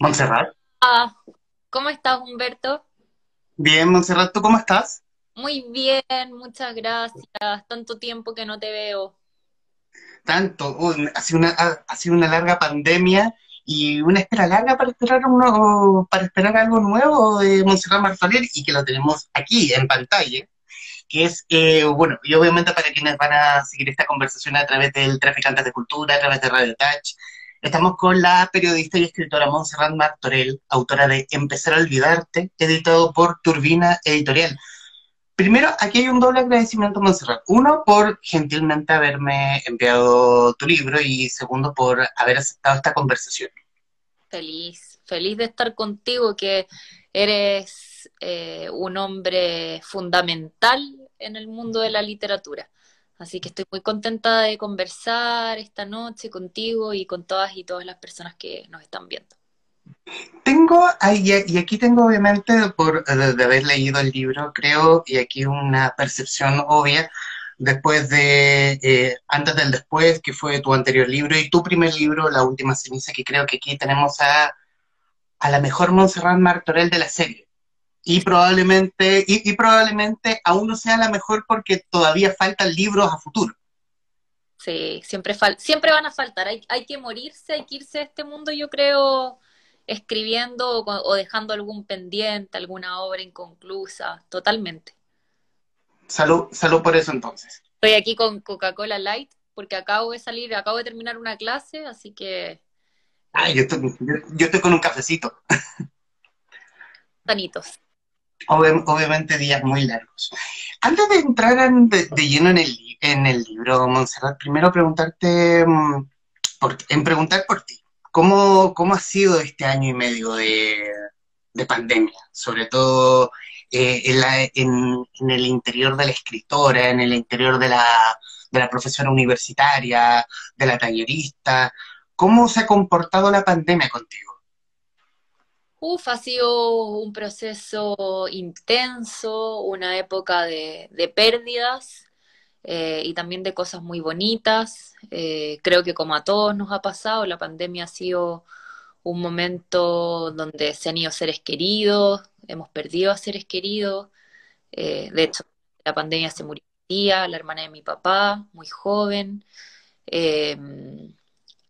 Montserrat. Ah, ¿cómo estás, Humberto? Bien, Montserrat, ¿tú cómo estás? Muy bien, muchas gracias. Tanto tiempo que no te veo. Tanto, uy, ha, sido una, ha, ha sido una larga pandemia y una espera larga para esperar uno, para esperar algo nuevo de Montserrat Martorell y que lo tenemos aquí en pantalla, que es, eh, bueno, y obviamente para quienes van a seguir esta conversación a través del Traficantes de Cultura, a través de Radio Touch, estamos con la periodista y escritora Montserrat Martorell, autora de Empezar a Olvidarte, editado por Turbina Editorial. Primero, aquí hay un doble agradecimiento, Montserrat. Uno, por gentilmente haberme enviado tu libro y segundo, por haber aceptado esta conversación. Feliz, feliz de estar contigo, que eres eh, un hombre fundamental en el mundo de la literatura. Así que estoy muy contenta de conversar esta noche contigo y con todas y todas las personas que nos están viendo. Tengo, y aquí tengo obviamente, por de haber leído el libro, creo, y aquí una percepción obvia, después de, eh, antes del después, que fue tu anterior libro, y tu primer libro, La Última Ceniza, que creo que aquí tenemos a, a la mejor Montserrat Martorell de la serie. Y probablemente, y, y probablemente aún no sea la mejor porque todavía faltan libros a futuro. Sí, siempre, fal siempre van a faltar. Hay, hay que morirse, hay que irse de este mundo, yo creo, escribiendo o, o dejando algún pendiente, alguna obra inconclusa, totalmente. Salud, salud por eso entonces. Estoy aquí con Coca-Cola Light porque acabo de salir, acabo de terminar una clase, así que... Ah, yo estoy, yo, yo estoy con un cafecito. Tanitos. Ob obviamente días muy largos. Antes de entrar en, de, lleno en el, en el libro, Montserrat, primero preguntarte, por, en preguntar por ti. ¿Cómo, ¿Cómo ha sido este año y medio de, de pandemia? Sobre todo eh, en, la, en, el interior de la escritora, en el interior de la, de la profesora universitaria, de la tallerista. ¿Cómo se ha comportado la pandemia contigo? Uf, ha sido un proceso intenso, una época de, pérdidas eh, y también de cosas muy bonitas. Eh, creo que como a todos nos ha pasado, la pandemia ha sido un momento donde se han ido seres queridos, hemos perdido a seres queridos. Eh, de hecho, la pandemia se murió mi tía, la hermana de mi papá, muy joven.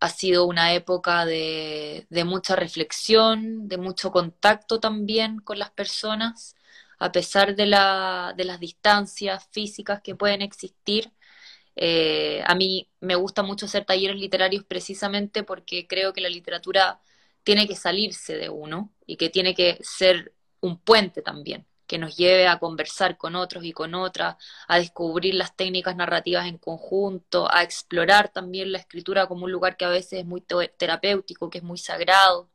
Ha sido una época de, mucha reflexión, de mucho contacto también con las personas, a pesar de, la, de las distancias físicas que pueden existir. Eh, a mí me gusta mucho hacer talleres literarios precisamente porque creo que la literatura tiene que salirse de uno y que tiene que ser un puente también, que nos lleve a conversar con otros y con otras, a descubrir las técnicas narrativas en conjunto, a explorar también la escritura como un lugar que a veces es muy terapéutico, que es muy sagrado.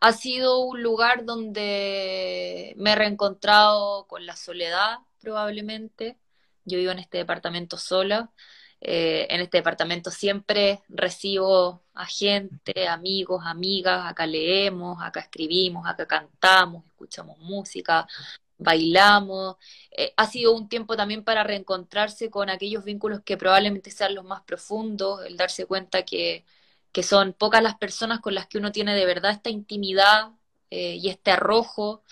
Ha sido un lugar donde me he reencontrado con la soledad, probablemente. Yo vivo en este departamento sola. Eh, en este departamento siempre recibo a gente, amigos, amigas, acá leemos, acá escribimos, acá cantamos, escuchamos música, bailamos. Eh, ha sido un tiempo también para reencontrarse con aquellos vínculos que probablemente sean los más profundos, el darse cuenta que, que son pocas las personas con las que uno tiene de verdad esta intimidad eh, y este arrojo.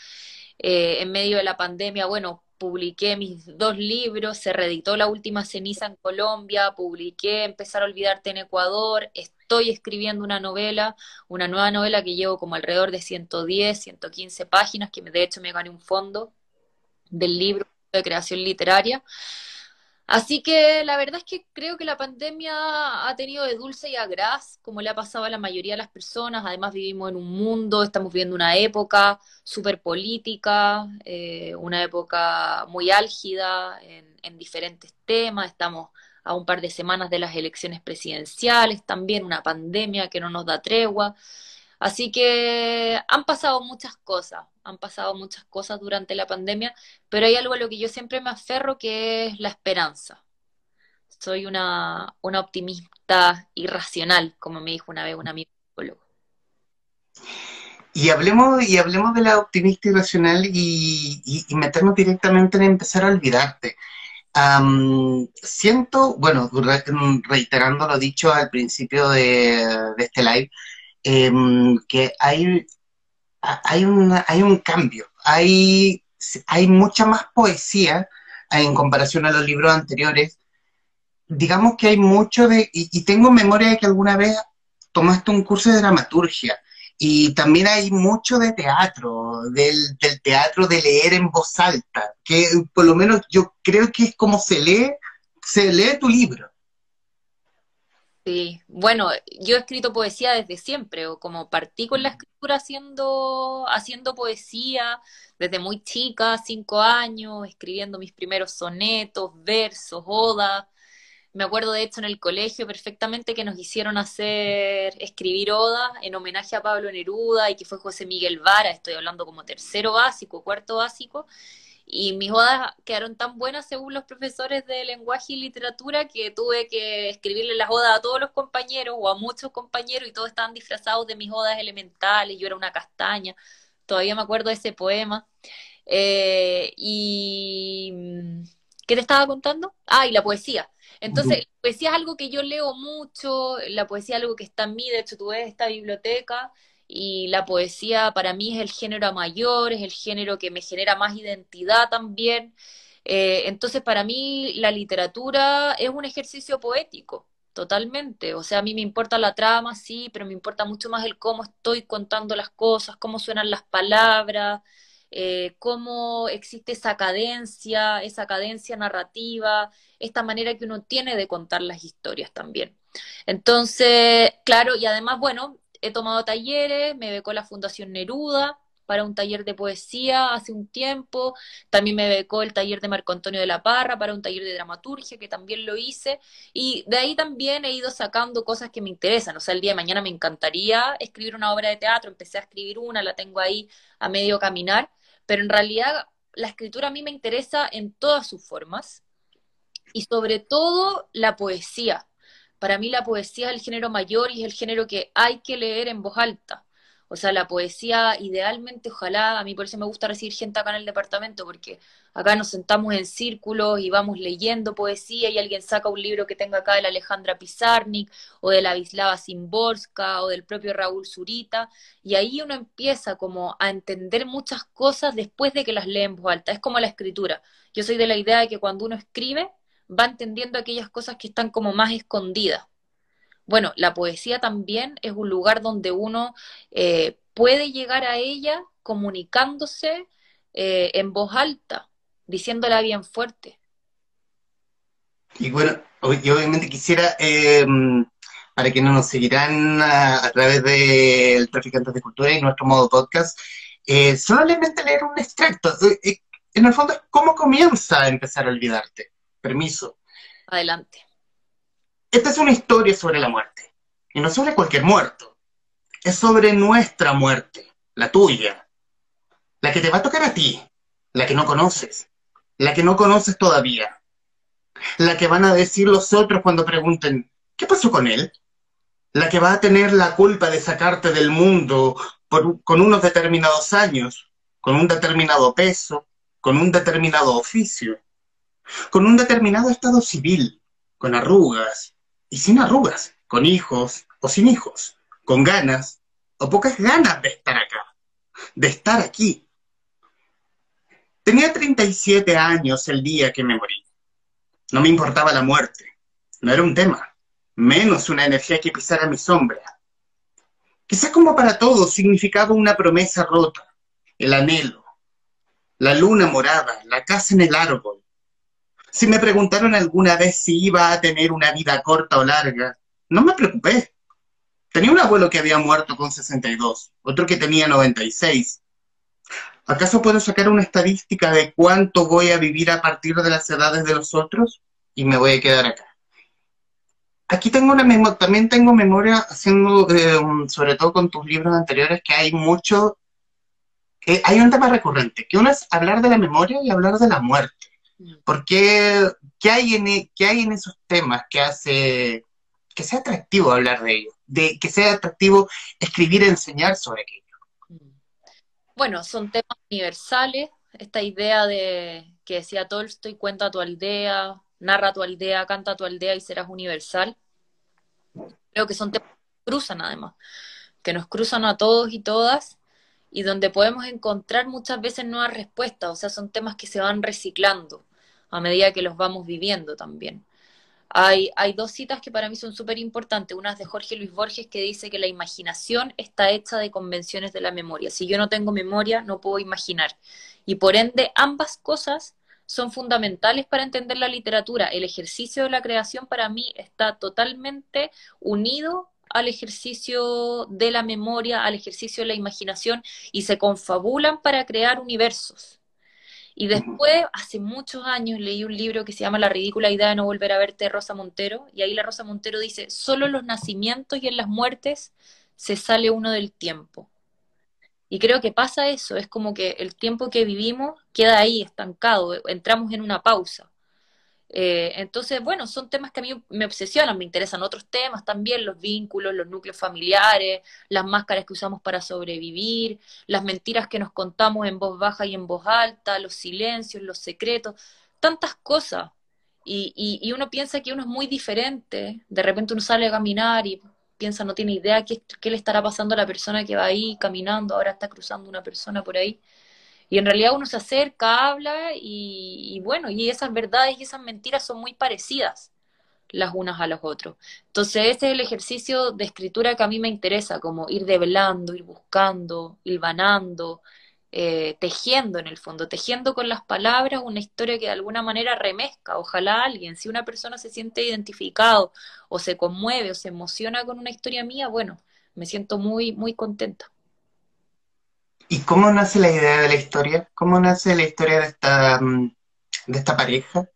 Eh, en medio de la pandemia, bueno, publiqué mis dos libros, se reeditó La Última Ceniza en Colombia, publiqué Empezar a Olvidarte en Ecuador, estoy escribiendo una novela, una nueva novela que llevo como alrededor de 110, 115 páginas, que de hecho me gané un fondo del libro de creación literaria. Así que la verdad es que creo que la pandemia ha tenido de dulce y a gras, como le ha pasado a la mayoría de las personas. Además vivimos en un mundo, estamos viviendo una época súper política, eh, una época muy álgida en, en diferentes temas. Estamos a un par de semanas de las elecciones presidenciales, también una pandemia que no nos da tregua. Así que han pasado muchas cosas, han pasado muchas cosas durante la pandemia, pero hay algo a lo que yo siempre me aferro que es la esperanza. Soy una, una optimista irracional, como me dijo una vez un amigo psicólogo. Y hablemos, y hablemos de la optimista irracional y, y, y meternos directamente en empezar a olvidarte. Um, siento, bueno, re, reiterando lo dicho al principio de este live, em, que hay, hay, una, hay un cambio, hay, hay mucha más poesía en comparación a los libros anteriores. Digamos que hay mucho de, y tengo memoria de que alguna vez tomaste un curso de dramaturgia y también hay mucho de teatro, del, teatro de leer en voz alta, que por lo menos yo creo que es como se lee, se lee tu libro. Sí, bueno, yo he escrito poesía desde siempre, o como partí con la escritura haciendo, haciendo poesía desde muy chica, cinco años, escribiendo mis primeros sonetos, versos, odas, me acuerdo de hecho en el colegio perfectamente que nos hicieron hacer, escribir odas en homenaje a Pablo Neruda y que fue José Miguel Vara, estoy hablando como tercero básico, cuarto básico, y mis odas quedaron tan buenas según los profesores de lenguaje y literatura que tuve que escribirle las odas a todos los compañeros o a muchos compañeros y todos estaban disfrazados de mis odas elementales, yo era una castaña, todavía me acuerdo de ese poema. Eh, y ¿qué te estaba contando? Ah, y la poesía. Entonces, la poesía es algo que yo leo mucho, la poesía es algo que está en mí, de hecho tú ves esta biblioteca y la poesía para mí es el género mayor, es el género que me genera más identidad también. Eh, entonces, para mí la literatura es un ejercicio poético, totalmente. O sea, a mí me importa la trama, sí, pero me importa mucho más el cómo estoy contando las cosas, cómo suenan las palabras, eh, cómo existe esa cadencia, esa cadencia narrativa, esta manera que uno tiene de contar las historias también. Entonces, claro, y además, bueno, he tomado talleres, me becó la Fundación Neruda para un taller de poesía hace un tiempo, también me becó el taller de Marco Antonio de la Parra para un taller de dramaturgia que también lo hice, y de ahí también he ido sacando cosas que me interesan, o sea, el día de mañana me encantaría escribir una obra de teatro, empecé a escribir una, la tengo ahí a medio caminar, pero en realidad la escritura a mí me interesa en todas sus formas y sobre todo la poesía. Para mí la poesía es el género mayor y es el género que hay que leer en voz alta. O sea, la poesía, idealmente, ojalá, a mí por eso me gusta recibir gente acá en el departamento, porque acá nos sentamos en círculos y vamos leyendo poesía y alguien saca un libro que tenga acá de la Alejandra Pizarnik o de la Vislava Simborska o del propio Raúl Zurita, y ahí uno empieza como a entender muchas cosas después de que las lee en voz alta. Es como la escritura. Yo soy de la idea de que cuando uno escribe, va entendiendo aquellas cosas que están como más escondidas bueno, la poesía también es un lugar donde uno eh, puede llegar a ella comunicándose eh, en voz alta, diciéndola bien fuerte. Y bueno, yo obviamente quisiera, em, para que no nos seguirán a, través del Traficantes de Cultura y nuestro modo podcast, eh, solamente leer un extracto. en el fondo, ¿cómo comienza a empezar a olvidarte? Permiso. Adelante. Esta es una historia sobre la muerte. Y no sobre cualquier muerto. Es sobre nuestra muerte, la tuya. La que te va a tocar a ti, la que no conoces, la que no conoces todavía. La que van a decir los otros cuando pregunten, ¿qué pasó con él? La que va a tener la culpa de sacarte del mundo con unos determinados años, con un determinado peso, con un determinado oficio, con un determinado estado civil, con arrugas, y sin arrugas, con hijos o sin hijos, con ganas o pocas ganas de estar acá, de estar aquí. Tenía 37 años el día que me morí. No me importaba la muerte, no era un tema, menos una energía que pisara mi sombra. Quizás como para todos significaba una promesa rota, el anhelo, la luna morada, la casa en el árbol, si me preguntaron alguna vez si iba a tener una vida corta o larga, no me preocupé. Tenía un abuelo que había muerto con 62, otro que tenía 96. ¿Acaso puedo sacar una estadística de cuánto voy a vivir a partir de las edades de los otros? Y me voy a quedar acá. Aquí tengo una memoria, también tengo memoria haciendo, eh, sobre todo con tus libros anteriores, que hay mucho, eh, hay un tema recurrente, que uno es hablar de la memoria y hablar de la muerte. ¿Por qué, hay en, e, qué hay en esos temas que hace que sea atractivo hablar de ellos? De, que sea atractivo escribir y enseñar sobre aquello. Bueno, son temas universales. Esta idea de que decía Tolstoy, cuenta tu aldea, narra tu aldea, canta tu aldea y serás universal. Creo que son temas que cruzan además. que nos cruzan a todos y todas y donde podemos encontrar muchas veces nuevas respuestas, o sea, son temas que se van reciclando a medida que los vamos viviendo también. Hay, dos citas que para mí son súper importantes. Una es de Jorge Luis Borges que dice que la imaginación está hecha de convenciones de la memoria. Si yo no tengo memoria, no puedo imaginar. Y por ende, ambas cosas son fundamentales para entender la literatura. El ejercicio de la creación para mí está totalmente unido al ejercicio de la memoria, al ejercicio de la imaginación y se confabulan para crear universos. Y después, hace muchos años, leí un libro que se llama La ridícula idea de no volver a verte, Rosa Montero, y ahí la Rosa Montero dice, solo en los nacimientos y en las muertes se sale uno del tiempo. Y creo que pasa eso, es como que el tiempo que vivimos queda ahí estancado, entramos en una pausa. Eh, entonces, bueno, son temas que a mí me obsesionan, me interesan otros temas también, los vínculos, los núcleos familiares, las máscaras que usamos para sobrevivir, las mentiras que nos contamos en voz baja y en voz alta, los silencios, los secretos, tantas cosas. Y, y, uno piensa que uno es muy diferente, de repente uno sale a caminar y piensa, no tiene idea qué, qué le estará pasando a la persona que va ahí caminando, ahora está cruzando una persona por ahí. Y en realidad uno se acerca, habla y, bueno, y esas verdades y esas mentiras son muy parecidas las unas a los otros. Entonces ese es el ejercicio de escritura que a mí me interesa, como ir develando, ir buscando, hilvanando, eh, tejiendo en el fondo, tejiendo con las palabras una historia que de alguna manera remezca. Ojalá alguien, si una persona se siente identificado o se conmueve o se emociona con una historia mía, bueno, me siento muy, muy contenta. ¿Y cómo nace la idea de la historia? ¿Cómo nace la historia de esta, mm, de esta pareja?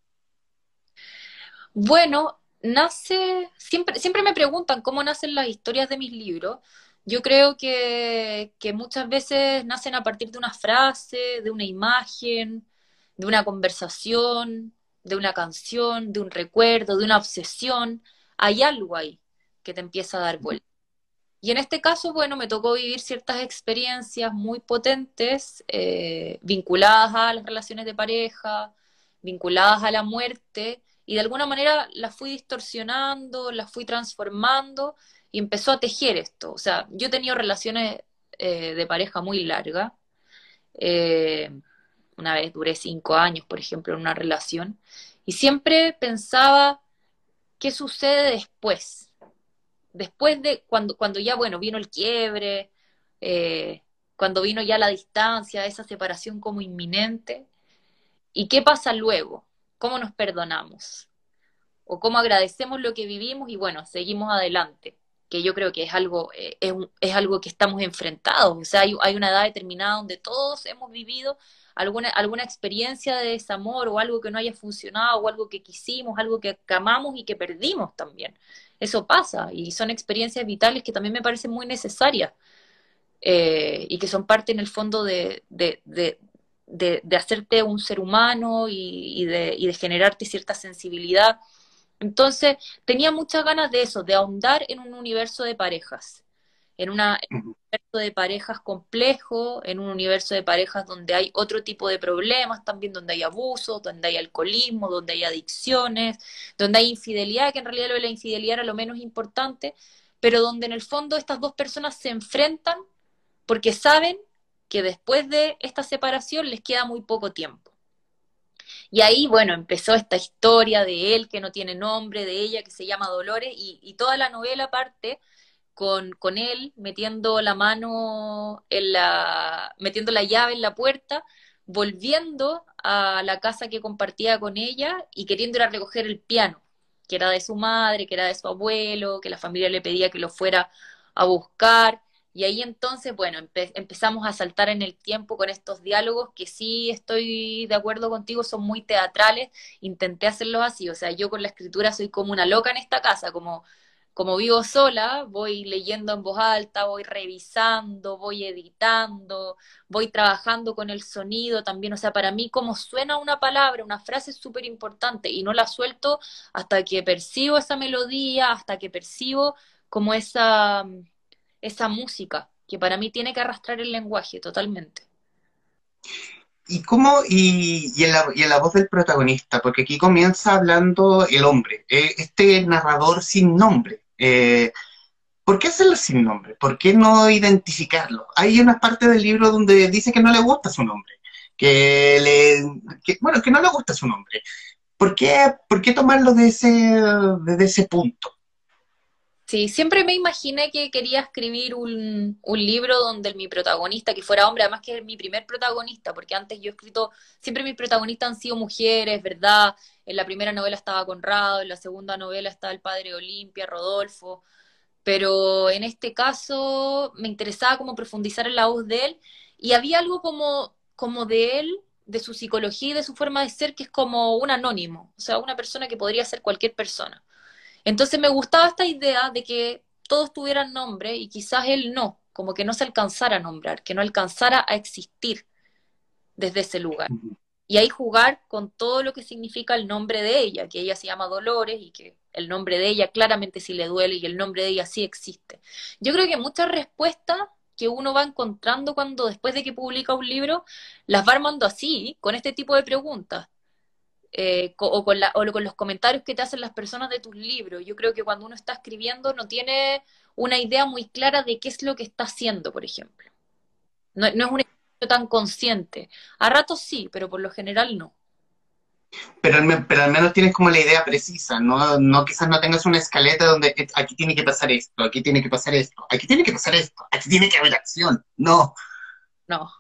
Bueno, nace, siempre, siempre me preguntan cómo nacen las historias de mis libros. Yo creo que, que muchas veces nacen a partir de una frase, de una imagen, de una conversación, de una canción, de un recuerdo, de una obsesión. Hay algo ahí que te empieza a dar vuelta. Y en este caso, bueno, me tocó vivir ciertas experiencias muy potentes eh, vinculadas a las relaciones de pareja, vinculadas a la muerte, y de alguna manera las fui distorsionando, las fui transformando y empezó a tejer esto. O sea, yo he tenido relaciones eh, de pareja muy largas. Eh, una vez duré cinco años, por ejemplo, en una relación, y siempre pensaba, ¿qué sucede después? Después de cuando, cuando ya, bueno, vino el quiebre, eh, cuando vino ya la distancia, esa separación como inminente, ¿y qué pasa luego? ¿Cómo nos perdonamos? ¿O cómo agradecemos lo que vivimos y bueno, seguimos adelante? Que yo creo que es algo, eh, es, algo que estamos enfrentados. O sea, hay, hay una edad determinada donde todos hemos vivido alguna, alguna experiencia de desamor o algo que no haya funcionado o algo que quisimos, algo que amamos y que perdimos también eso pasa y son experiencias vitales que también me parecen muy necesarias eh, y que son parte en el fondo de, de, de, hacerte un ser humano y, de, y de generarte cierta sensibilidad. Entonces, tenía muchas ganas de eso, de ahondar en un universo de parejas en, una, un universo de parejas complejo, en un universo de parejas donde hay otro tipo de problemas, también donde hay abusos, donde hay alcoholismo, donde hay adicciones, donde hay infidelidad, que en realidad lo de la infidelidad era lo menos importante, pero donde en el fondo estas dos personas se enfrentan porque saben que después de esta separación les queda muy poco tiempo. Y ahí, bueno, empezó esta historia de él que no tiene nombre, de ella que se llama Dolores, y, y toda la novela parte con, con él metiendo la mano en la, metiendo la llave en la puerta, volviendo a la casa que compartía con ella y queriendo ir a recoger el piano, que era de su madre, que era de su abuelo, que la familia le pedía que lo fuera a buscar. Y ahí entonces, bueno, empezamos a saltar en el tiempo con estos diálogos que sí estoy de acuerdo contigo, son muy teatrales. Intenté hacerlos así, o sea, yo con la escritura soy como una loca en esta casa, como como vivo sola, voy leyendo en voz alta, voy revisando, voy editando, voy trabajando con el sonido también. O sea, para mí cómo suena una palabra, una frase es súper importante y no la suelto hasta que percibo esa melodía, hasta que percibo como esa, esa música, que para mí tiene que arrastrar el lenguaje totalmente. ¿Y cómo, y, y, en la, y, en la, voz del protagonista? Porque aquí comienza hablando el hombre, eh, este narrador sin nombre, eh, ¿Por qué hacerlo sin nombre? ¿Por qué no identificarlo? Hay una parte del libro donde dice que no le gusta su nombre, que le, bueno, que no le gusta su nombre. ¿Por qué, por qué tomarlo de ese, de ese punto? Sí, siempre me imaginé que quería escribir un, un, libro donde mi protagonista, que fuera hombre, además que es mi primer protagonista, porque antes yo he escrito, siempre mis protagonistas han sido mujeres, ¿verdad? En la primera novela estaba Conrado, en la segunda novela está el padre Olimpia, Rodolfo, pero en este caso me interesaba como profundizar en la voz de él y había algo como, como de él, de su psicología y de su forma de ser que es como un anónimo, o sea, una persona que podría ser cualquier persona. Entonces me gustaba esta idea de que todos tuvieran nombre y quizás él no, como que no se alcanzara a nombrar, que no alcanzara a existir desde ese lugar. Y ahí jugar con todo lo que significa el nombre de ella, que ella se llama Dolores y que el nombre de ella claramente sí le duele y el nombre de ella sí existe. Yo creo que muchas respuestas que uno va encontrando cuando después de que publica un libro, las va armando así, con este tipo de preguntas. Eh, o, con los comentarios que te hacen las personas de tus libros. Yo creo que cuando uno está escribiendo no tiene una idea muy clara de qué es lo que está haciendo, por ejemplo. No, no es un tan consciente. A ratos sí, pero por lo general no. Pero, pero al menos tienes como la idea precisa, ¿no? no quizás no tengas una escaleta donde aquí tiene que pasar esto, aquí tiene que pasar esto, aquí tiene que pasar esto, aquí tiene que haber acción. No. No.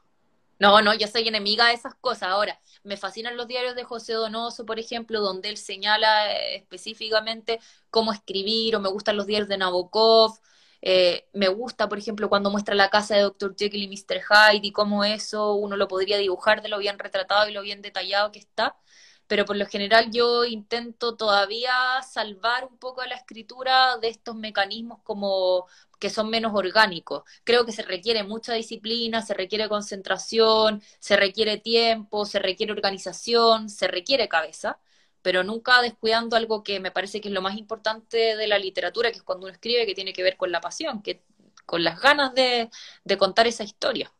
No, no, yo soy enemiga de esas cosas. Ahora, me fascinan los diarios de José Donoso, por ejemplo, donde él señala eh, específicamente cómo escribir, o me gustan los diarios de Nabokov. Eh, me gusta, por ejemplo, cuando muestra la casa de Dr. Jekyll y Mr. Hyde y cómo eso uno lo podría dibujar de lo bien retratado y lo bien detallado que está pero por lo general yo intento todavía salvar un poco la escritura de estos mecanismos como que son menos orgánicos. Creo que se requiere mucha disciplina, se requiere concentración, se requiere tiempo, se requiere organización, se requiere cabeza, pero nunca descuidando algo que me parece que es lo más importante de la literatura, que es cuando uno escribe, que tiene que ver con la pasión, que con las ganas de, contar esa historia.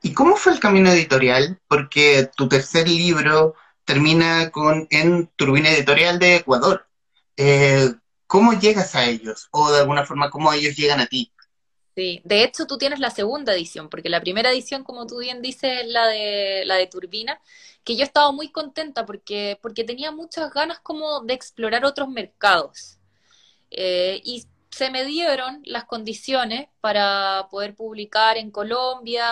¿Y cómo fue el camino editorial? Porque tu tercer libro termina con en Turbina Editorial de Ecuador. Eh, ¿Cómo llegas a ellos? O de alguna forma, ¿cómo ellos llegan a ti? Sí, de hecho tú tienes la segunda edición, porque la primera edición, como tú bien dices, es la de, la de Turbina, que yo estaba muy contenta porque, porque tenía muchas ganas como de explorar otros mercados. Eh, y se me dieron las condiciones para poder publicar en Colombia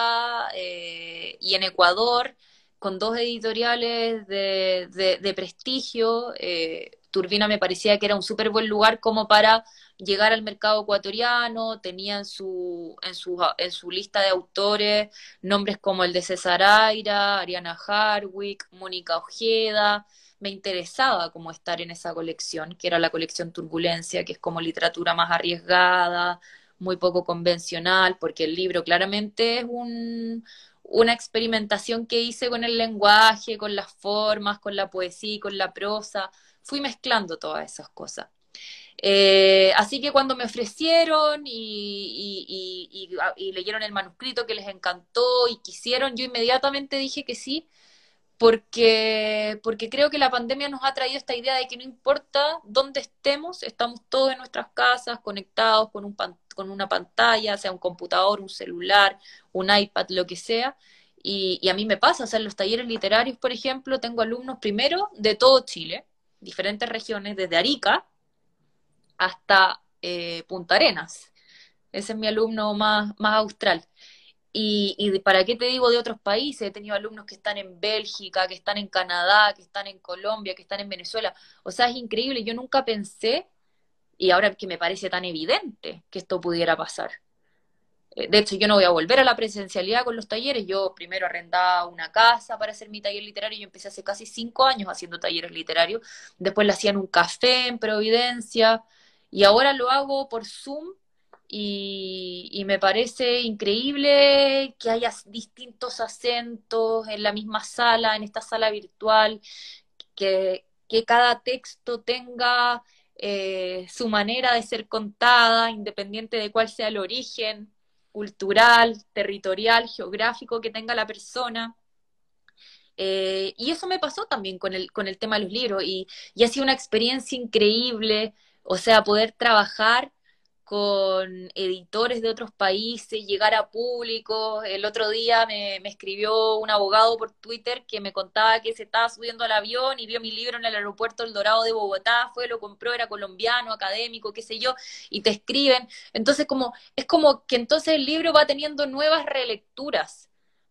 eh, y en Ecuador con dos editoriales de, prestigio. Eh, Turbina me parecía que era un súper buen lugar como para llegar al mercado ecuatoriano, tenía en su, en su, en su lista de autores nombres como el de César Aira, Ariana Harwick, Mónica Ojeda, me interesaba como estar en esa colección, que era la colección Turbulencia, que es como literatura más arriesgada, muy poco convencional, porque el libro claramente es un, una experimentación que hice con el lenguaje, con las formas, con la poesía con la prosa. Fui mezclando todas esas cosas. Eh, así que cuando me ofrecieron y, y, leyeron el manuscrito que les encantó y quisieron, yo inmediatamente dije que sí, porque, porque creo que la pandemia nos ha traído esta idea de que no importa dónde estemos, estamos todos en nuestras casas, conectados con, un con una pantalla, sea un computador, un celular, un iPad, lo que sea. Y, a mí me pasa, o sea, en los talleres literarios, por ejemplo, tengo alumnos primero de todo Chile, diferentes regiones, desde Arica hasta eh, Punta Arenas. Ese es mi alumno más, más austral. Y, y, para qué te digo de otros países, he tenido alumnos que están en Bélgica, que están en Canadá, que están en Colombia, que están en Venezuela. O sea, es increíble. Yo nunca pensé, y ahora que me parece tan evidente que esto pudiera pasar. Eh, de hecho, yo no voy a volver a la presencialidad con los talleres. Yo primero arrendaba una casa para hacer mi taller literario. Yo empecé hace casi cinco años haciendo talleres literarios. Después lo hacía en un café en Providencia. Y ahora lo hago por Zoom y, me parece increíble que haya distintos acentos en la misma sala, en esta sala virtual, que, cada texto tenga eh, su manera de ser contada, independiente de cuál sea el origen cultural, territorial, geográfico que tenga la persona. Eh, y eso me pasó también con el, con el tema de los libros y, y ha sido una experiencia increíble, o sea, poder trabajar con editores de otros países, llegar a público. El otro día me, escribió un abogado por Twitter que me contaba que se estaba subiendo al avión y vio mi libro en el aeropuerto El Dorado de Bogotá, fue, lo compró, era colombiano, académico, qué sé yo, y te escriben. Entonces, como, es como que entonces el libro va teniendo nuevas relecturas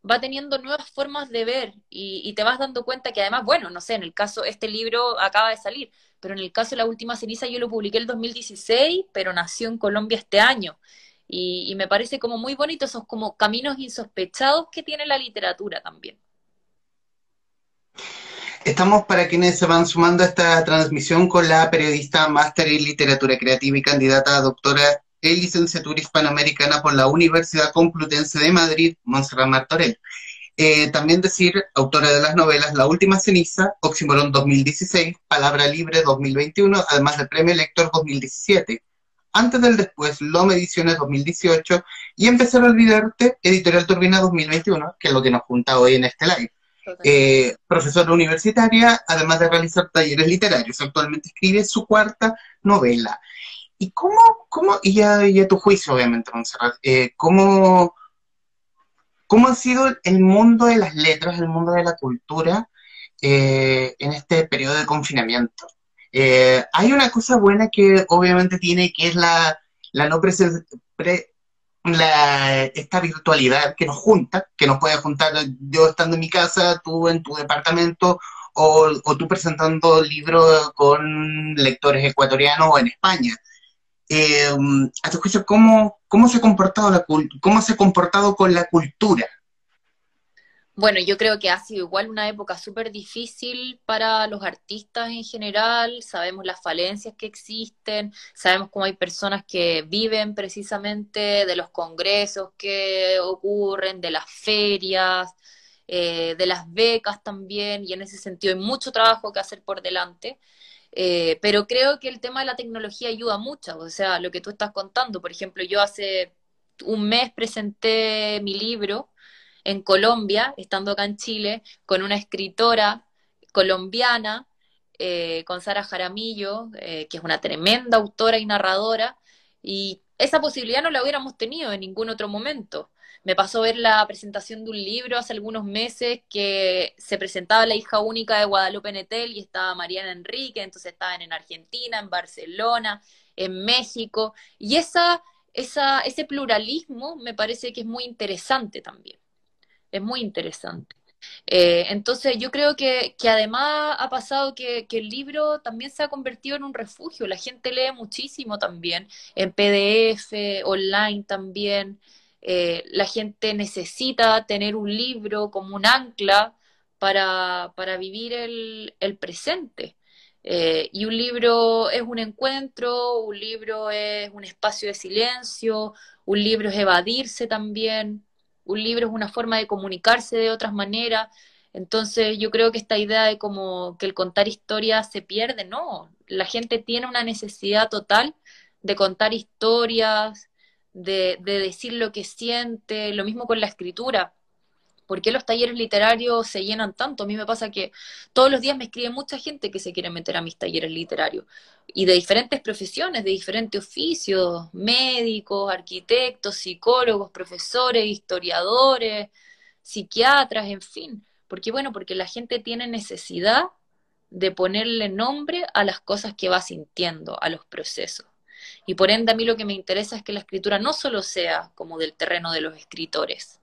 va teniendo nuevas formas de ver y, y, te vas dando cuenta que además, bueno, no sé, en el caso, este libro acaba de salir, pero en el caso de La Última Ceniza yo lo publiqué el 2016, pero nació en Colombia este año. Y, me parece como muy bonito esos como caminos insospechados que tiene la literatura también. Estamos para quienes se van sumando a esta transmisión con la periodista máster en literatura creativa y candidata a doctora en licenciatura hispanoamericana por la Universidad Complutense de Madrid, Montserrat Martorell. Eh, también decir, autora de las novelas La Última Ceniza, Oxímoron 2016, Palabra Libre 2021, además del Premio Lector 2017. Antes del Después, Loma Ediciones 2018 y Empezar a Olvidarte, Editorial Turbina 2021, que es lo que nos junta hoy en este live. Eh, profesora universitaria, además de realizar talleres literarios. Actualmente escribe su cuarta novela. ¿Y cómo, cómo y, ya, a tu juicio, obviamente, Monserrat, eh, cómo ¿Cómo ha sido el mundo de las letras, el mundo de la cultura eh, en este periodo de confinamiento? Eh, hay una cosa buena que obviamente tiene, que es la, la no presencia, la, esta virtualidad que nos junta, que nos puede juntar yo estando en mi casa, tú en tu departamento, o, o tú presentando libros con lectores ecuatorianos o en España. Eh, a tu juicio, ¿cómo, cómo, se ha comportado la, ¿cómo se ha comportado con la cultura? Bueno, yo creo que ha sido igual una época súper difícil para los artistas en general, sabemos las falencias que existen, sabemos cómo hay personas que viven precisamente de los congresos que ocurren, de las ferias, eh, de las becas también, y en ese sentido hay mucho trabajo que hacer por delante. Eh, pero creo que el tema de la tecnología ayuda mucho, o sea, lo que tú estás contando, por ejemplo, yo hace un mes presenté mi libro en Colombia, estando acá en Chile, con una escritora colombiana, eh, con Sara Jaramillo, eh, que es una tremenda autora y narradora, y esa posibilidad no la hubiéramos tenido en ningún otro momento. Me pasó ver la presentación de un libro hace algunos meses que se presentaba la hija única de Guadalupe Netel y estaba Mariana Enrique, entonces estaban en Argentina, en Barcelona, en México, y esa, esa, ese pluralismo me parece que es muy interesante también, es muy interesante. Eh, entonces yo creo que, además ha pasado que, el libro también se ha convertido en un refugio, la gente lee muchísimo también, en PDF, online también. Eh, la gente necesita tener un libro como un ancla para, para vivir el, el presente. Eh, y un libro es un encuentro, un libro es un espacio de silencio, un libro es evadirse también, un libro es una forma de comunicarse de otras maneras. Entonces yo creo que esta idea de como que el contar historias se pierde, no, la gente tiene una necesidad total de contar historias, de, decir lo que siente, lo mismo con la escritura. ¿Por qué los talleres literarios se llenan tanto? A mí me pasa que todos los días me escribe mucha gente que se quiere meter a mis talleres literarios y de diferentes profesiones, de diferentes oficios, médicos, arquitectos, psicólogos, profesores, historiadores, psiquiatras, en fin. ¿Por qué? Bueno, porque la gente tiene necesidad de ponerle nombre a las cosas que va sintiendo, a los procesos. Y por ende a mí lo que me interesa es que la escritura no solo sea como del terreno de los escritores.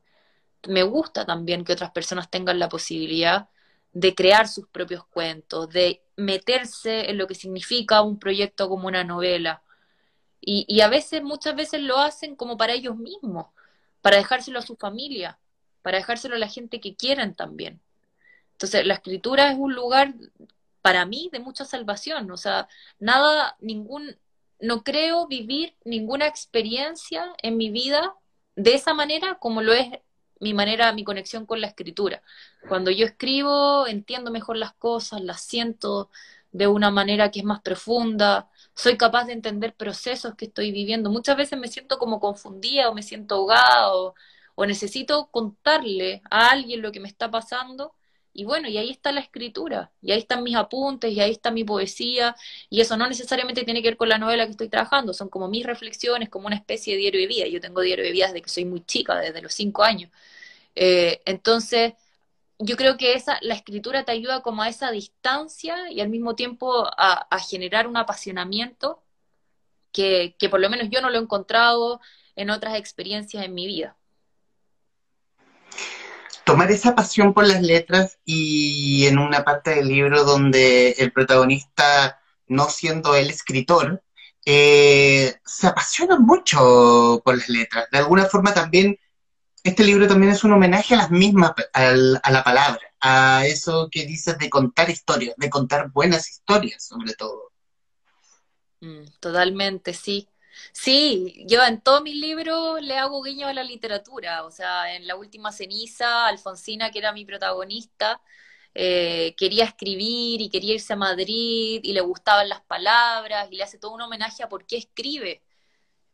Me gusta también que otras personas tengan la posibilidad de crear sus propios cuentos, de meterse en lo que significa un proyecto como una novela. Y, a veces, muchas veces lo hacen como para ellos mismos, para dejárselo a su familia, para dejárselo a la gente que quieran también. Entonces, la escritura es un lugar para mí de mucha salvación, o sea, nada, ningún, no creo vivir ninguna experiencia en mi vida de esa manera como lo es mi manera, mi conexión con la escritura. Cuando yo escribo, entiendo mejor las cosas, las siento de una manera que es más profunda, soy capaz de entender procesos que estoy viviendo. Muchas veces me siento como confundida o me siento ahogada o, necesito contarle a alguien lo que me está pasando y bueno, y ahí está la escritura, y ahí están mis apuntes, y ahí está mi poesía, y eso no necesariamente tiene que ver con la novela que estoy trabajando, son como mis reflexiones, como una especie de diario de vida. Yo tengo diario de vida desde que soy muy chica, desde los cinco años. Eh, entonces, yo creo que esa, la escritura te ayuda como a esa distancia y al mismo tiempo a, generar un apasionamiento que, que por lo menos yo no lo he encontrado en otras experiencias en mi vida tomar esa pasión por las letras y en una parte del libro donde el protagonista, no siendo el escritor, eh, se apasiona mucho por las letras. De alguna forma también, este libro también es un homenaje a las mismas, a la palabra, a eso que dices de contar historias, de contar buenas historias sobre todo. Mm, totalmente, sí. Sí, yo en todos mis libros le hago guiño a la literatura, o sea, en La Última Ceniza, Alfonsina, que era mi protagonista, eh, quería escribir y quería irse a Madrid y le gustaban las palabras y le hace todo un homenaje a por qué escribe,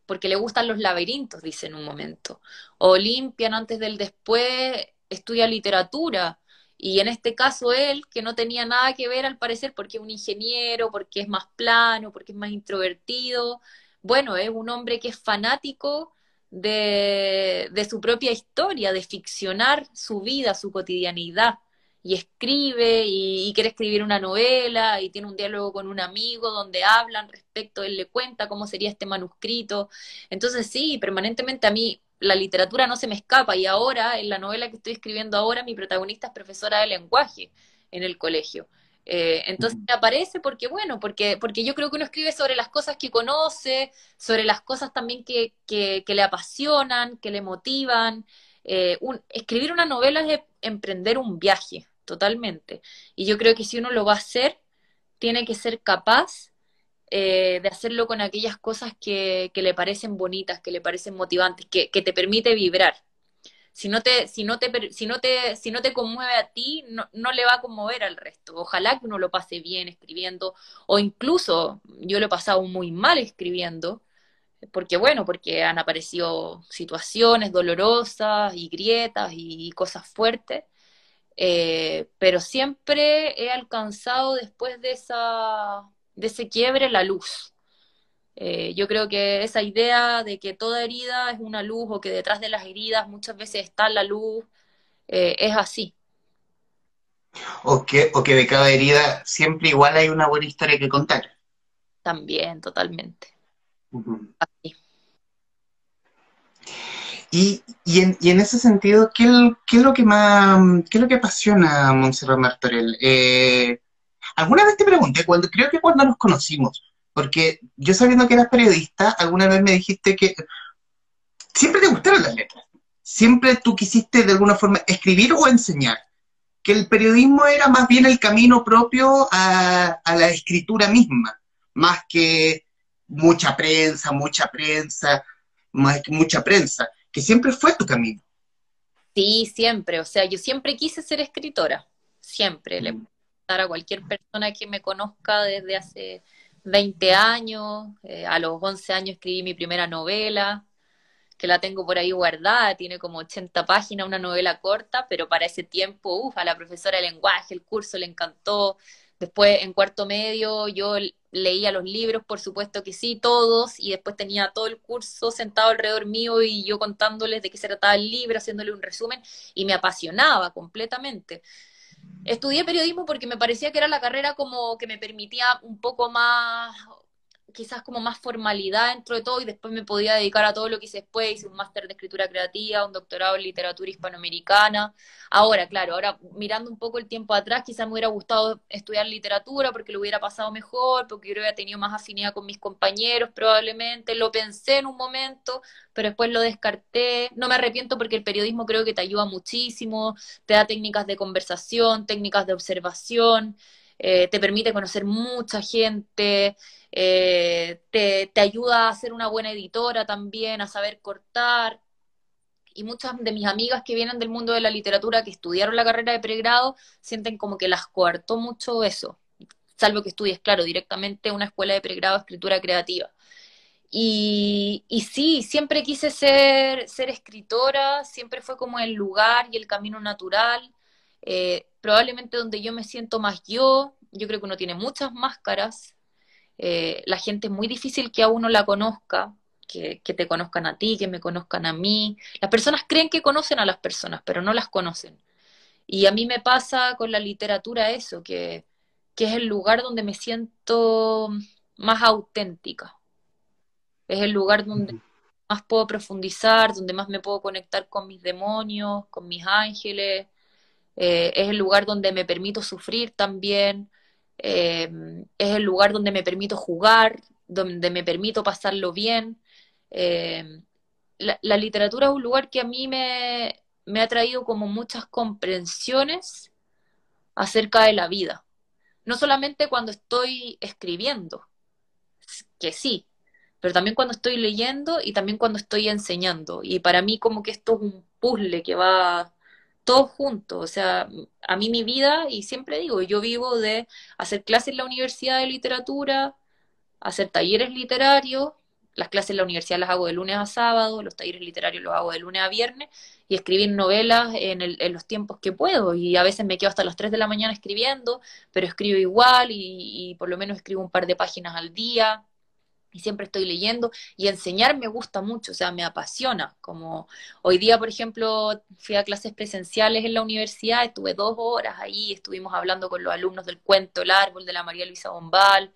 porque le gustan los laberintos, dice en un momento. O limpian antes del después, estudia literatura. Y en este caso él, que no tenía nada que ver al parecer porque es un ingeniero, porque es más plano, porque es más introvertido, bueno, es un hombre que es fanático de, su propia historia, de ficcionar su vida, su cotidianidad. Y escribe y, quiere escribir una novela y tiene un diálogo con un amigo donde hablan respecto, él le cuenta cómo sería este manuscrito. Entonces sí, permanentemente a mí la literatura no se me escapa y ahora, en la novela que estoy escribiendo ahora, mi protagonista es profesora de lenguaje en el colegio. Eh, entonces me aparece porque, bueno, porque, porque yo creo que uno escribe sobre las cosas que conoce, sobre las cosas también que, que, le apasionan, que le motivan. Eh, escribir una novela es emprender un viaje, totalmente. Y yo creo que si uno lo va a hacer, tiene que ser capaz eh, de hacerlo con aquellas cosas que, que, le parecen bonitas, que le parecen motivantes, que, que te permite vibrar si no te, si no te, si no te, si no te conmueve a ti, no, no le va a conmover al resto. Ojalá que uno lo pase bien escribiendo, o incluso yo lo he pasado muy mal escribiendo, porque bueno, porque han aparecido situaciones dolorosas y grietas y, cosas fuertes, eh, pero siempre he alcanzado después de esa, de ese quiebre la luz. Eh, yo creo que esa idea de que toda herida es una luz o que detrás de las heridas muchas veces está la luz, eh, es así. O que, o que de cada herida siempre igual hay una buena historia que contar. También, totalmente. Y, y, en, y, en, ese sentido, ¿qué, ¿qué, es lo que más, qué es lo que apasiona a Montserrat Martorell? Eh, alguna vez te pregunté, cuando, creo que cuando nos conocimos, porque yo sabiendo que eras periodista, alguna vez me dijiste que siempre te gustaron las letras. Siempre tú quisiste de alguna forma escribir o enseñar. Que el periodismo era más bien el camino propio a, la escritura misma, más que mucha prensa, mucha prensa, más que mucha prensa, que siempre fue tu camino. Sí, siempre. O sea, yo siempre quise ser escritora. Siempre. Le puedo a cualquier persona que me conozca desde hace 20 años, eh, a los 11 años escribí mi primera novela, que la tengo por ahí guardada, tiene como 80 páginas, una novela corta, pero para ese tiempo, uff, a la profesora de lenguaje, el curso le encantó. Después, en cuarto medio, yo leía los libros, por supuesto que sí, todos, y después tenía todo el curso sentado alrededor mío y yo contándoles de qué se trataba el libro, haciéndole un resumen, y me apasionaba completamente. Estudié periodismo porque me parecía que era la carrera como que me permitía un poco más, quizás como más formalidad dentro de todo y después me podía dedicar a todo lo que hice después, hice un máster de escritura creativa, un doctorado en literatura hispanoamericana. Ahora, claro, ahora mirando un poco el tiempo atrás, quizás me hubiera gustado estudiar literatura porque lo hubiera pasado mejor, porque yo hubiera tenido más afinidad con mis compañeros probablemente, lo pensé en un momento, pero después lo descarté. No me arrepiento porque el periodismo creo que te ayuda muchísimo, te da técnicas de conversación, técnicas de observación, eh, te permite conocer mucha gente. Eh, te, te ayuda a ser una buena editora también, a saber cortar. Y muchas de mis amigas que vienen del mundo de la literatura, que estudiaron la carrera de pregrado, sienten como que las coartó mucho eso, salvo que estudies, claro, directamente una escuela de pregrado de escritura creativa. Y, y, sí, siempre quise ser, ser escritora, siempre fue como el lugar y el camino natural. Eh, probablemente donde yo me siento más yo, yo creo que uno tiene muchas máscaras, eh, la gente es muy difícil que a uno la conozca, que, que, te conozcan a ti, que me conozcan a mí. Las personas creen que conocen a las personas, pero no las conocen. Y a mí me pasa con la literatura eso, que, que es el lugar donde me siento más auténtica. Es el lugar donde más puedo profundizar, donde más me puedo conectar con mis demonios, con mis ángeles. Eh, es el lugar donde me permito sufrir también. Eh, es el lugar donde me permito jugar, donde me permito pasarlo bien. Eh, la, la, literatura es un lugar que a mí me, me ha traído como muchas comprensiones acerca de la vida. No solamente cuando estoy escribiendo, que sí, pero también cuando estoy leyendo y también cuando estoy enseñando. Y para mí como que esto es un puzzle que va todo junto. O sea, a mí mi vida, y siempre digo, yo vivo de hacer clases en la Universidad de Literatura, hacer talleres literarios, las clases en la universidad las hago de lunes a sábado, los talleres literarios los hago de lunes a viernes, y escribir novelas en, el, en los tiempos que puedo. Y a veces me quedo hasta las 3 de la mañana escribiendo, pero escribo igual y, y por lo menos escribo un par de páginas al día y siempre estoy leyendo y enseñar me gusta mucho, o sea, me apasiona. Como hoy día, por ejemplo, fui a clases presenciales en la universidad, estuve dos horas ahí, estuvimos hablando con los alumnos del cuento El Árbol de la María Luisa Bombal,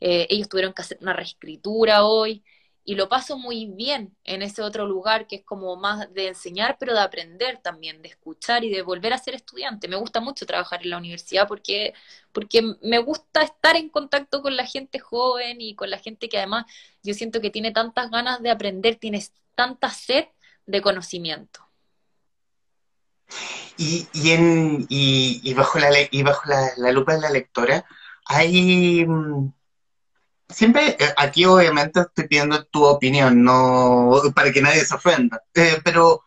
eh, ellos tuvieron que hacer una reescritura hoy, y lo paso muy bien en ese otro lugar que es como más de enseñar, pero de aprender también, de escuchar y de volver a ser estudiante. Me gusta mucho trabajar en la universidad porque, porque me gusta estar en contacto con la gente joven y con la gente que además yo siento que tiene tantas ganas de aprender, tiene tanta sed de conocimiento. Y, y, en, y, y bajo, la, y bajo la, lupa de la lectora, hay mm, siempre, eh, aquí obviamente estoy pidiendo tu opinión, no para que nadie se ofenda, eh, pero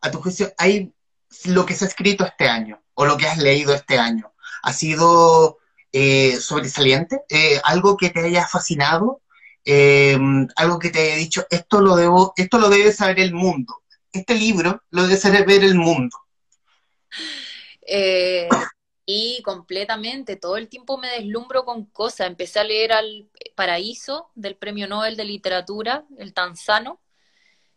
a tu juicio, ¿hay lo que se ha escrito este año o lo que has leído este año? ¿Ha sido eh, sobresaliente? Eh, ¿Algo que te haya fascinado? Eh, ¿Algo que te haya dicho, esto lo, debo, esto lo debe saber el mundo? Este libro lo debe saber el mundo. Y completamente, todo el tiempo me deslumbro con cosas. Empecé a leer al Paraíso del Premio Nobel de Literatura, el Tanzano.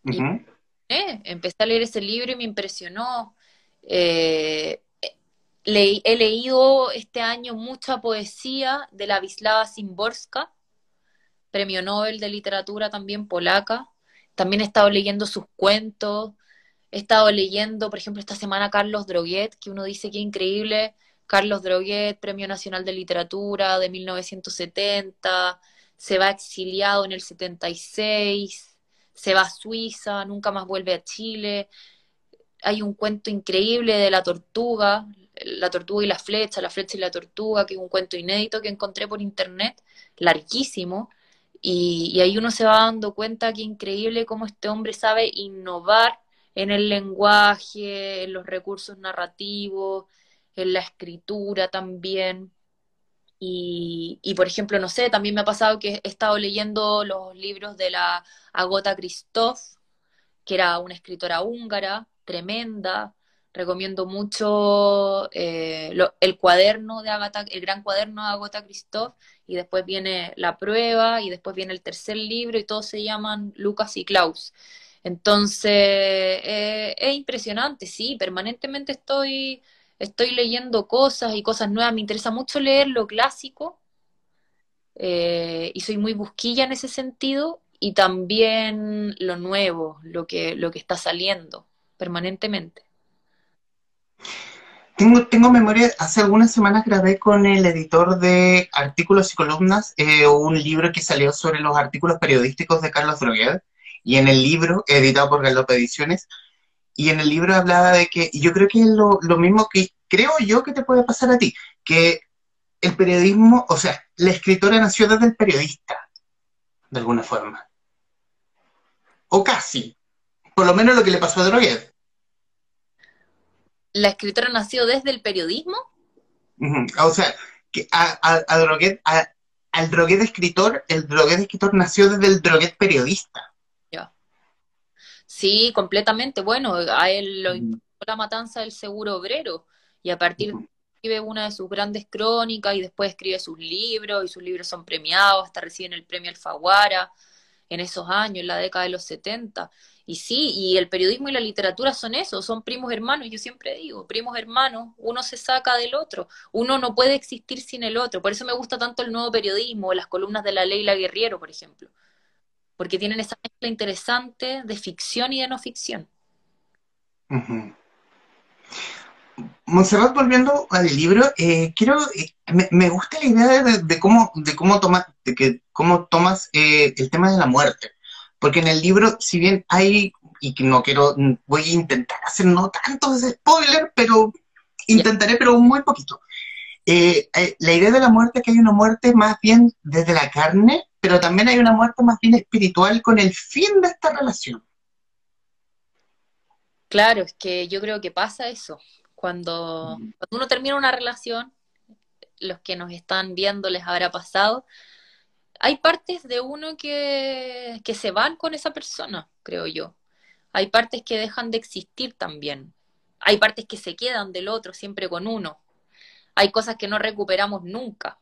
Uh -huh. y, eh, empecé a leer ese libro y me impresionó. Eh, le, he leído este año mucha poesía de la Wisława Szymborska, Premio Nobel de Literatura también polaca. También he estado leyendo sus cuentos. He estado leyendo, por ejemplo, esta semana Carlos Droguet, que uno dice que increíble Carlos Droguet, Premio Nacional de Literatura de 1970, se va exiliado en el 76, se va a Suiza, nunca más vuelve a Chile. Hay un cuento increíble de la tortuga, la tortuga y la flecha, la flecha y la tortuga, que es un cuento inédito que encontré por internet, larguísimo, y, ahí uno se va dando cuenta que increíble cómo este hombre sabe innovar en el lenguaje, en los recursos narrativos, la escritura también. Y, por ejemplo, no sé, también me ha pasado que he estado leyendo los libros de la Agota Christoph, que era una escritora húngara, tremenda. Recomiendo mucho eh, el cuaderno de Agatha, el gran cuaderno de Agota Christoph, y después viene la prueba, y después viene el tercer libro, y todos se llaman Lucas y Klaus. Entonces, eh, es impresionante, sí, permanentemente estoy estoy leyendo cosas y cosas nuevas. Me interesa mucho leer lo clásico eh, y soy muy busquilla en ese sentido y también lo nuevo, lo que, lo que está saliendo permanentemente. Tengo, tengo memoria, hace algunas semanas grabé con el editor de Artículos y Columnas eh, un libro que salió sobre los artículos periodísticos de Carlos Droguet, y en el libro, editado por Galope Ediciones, y en el libro hablaba de que, y yo creo que es lo, lo, mismo que creo yo que te puede pasar a ti, que el periodismo, o sea, la escritora nació desde el periodista, de alguna forma. O casi. Por lo menos lo que le pasó a Droguet. ¿La escritora nació desde el periodismo? Uh -huh. O sea, que a, a, a Droguet, a, al Droguet escritor, el Droguet escritor nació desde el Droguet periodista. Sí, completamente. Bueno, a él lo impactó la matanza del seguro obrero y a partir de escribe una de sus grandes crónicas y después escribe sus libros y sus libros son premiados, hasta reciben el premio Alfaguara en esos años, en la década de los 70. Y sí, y el periodismo y la literatura son eso, son primos hermanos, yo siempre digo, primos hermanos, uno se saca del otro, uno no puede existir sin el otro, por eso me gusta tanto el nuevo periodismo, las columnas de la Leila Guerriero, por ejemplo, porque tienen esa mezcla interesante de ficción y de no ficción. Monserrat, volviendo al libro, eh, quiero, eh, me, gusta la idea de, cómo, de cómo, toma, de que, cómo tomas eh, el tema de la muerte porque en el libro, si bien hay, y que no quiero, voy a intentar hacer no tantos spoiler, pero intentaré, pero muy poquito. Eh, eh, la idea de la muerte es que hay una muerte más bien desde la carne, pero también hay una muerte más bien espiritual con el fin de esta relación. Claro, es que yo creo que pasa eso. Cuando, cuando uno termina una relación, los que nos están viendo les habrá pasado, hay partes de uno que, que se van con esa persona, creo yo. Hay partes que dejan de existir también. Hay partes que se quedan del otro, siempre con uno. Hay cosas que no recuperamos nunca.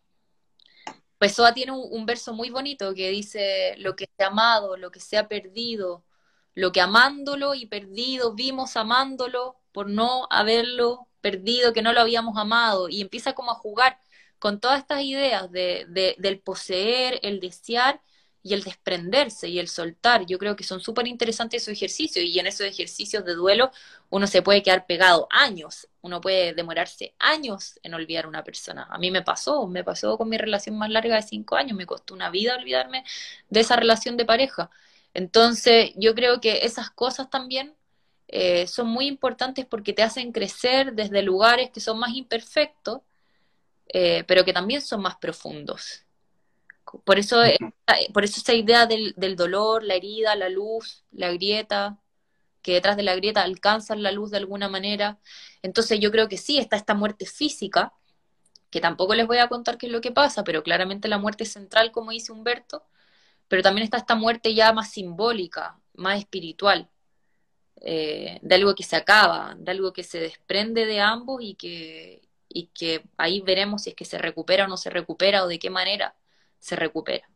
Pessoa tiene un, verso muy bonito que dice, lo que se ha amado, lo que se ha perdido, lo que amándolo y perdido vimos amándolo por no haberlo perdido, que no lo habíamos amado. Y empieza como a jugar con todas estas ideas de, del poseer, el desear y el desprenderse y el soltar. Yo creo que son súper interesantes esos ejercicios y en esos ejercicios de duelo uno se puede quedar pegado años, uno puede demorarse años en olvidar a una persona. A mí me pasó, me pasó con mi relación más larga de cinco años, me costó una vida olvidarme de esa relación de pareja. Entonces yo creo que esas cosas también eh, son muy importantes porque te hacen crecer desde lugares que son más imperfectos eh, pero que también son más profundos. Por eso, por eso esa idea del, del, dolor, la herida, la luz, la grieta, que detrás de la grieta alcanzan la luz de alguna manera. Entonces yo creo que sí, está esta muerte física, que tampoco les voy a contar qué es lo que pasa, pero claramente la muerte central, como dice Humberto, pero también está esta muerte ya más simbólica, más espiritual, eh, de algo que se acaba, de algo que se desprende de ambos y que, y que ahí veremos si es que se recupera o no se recupera o de qué manera se recupera.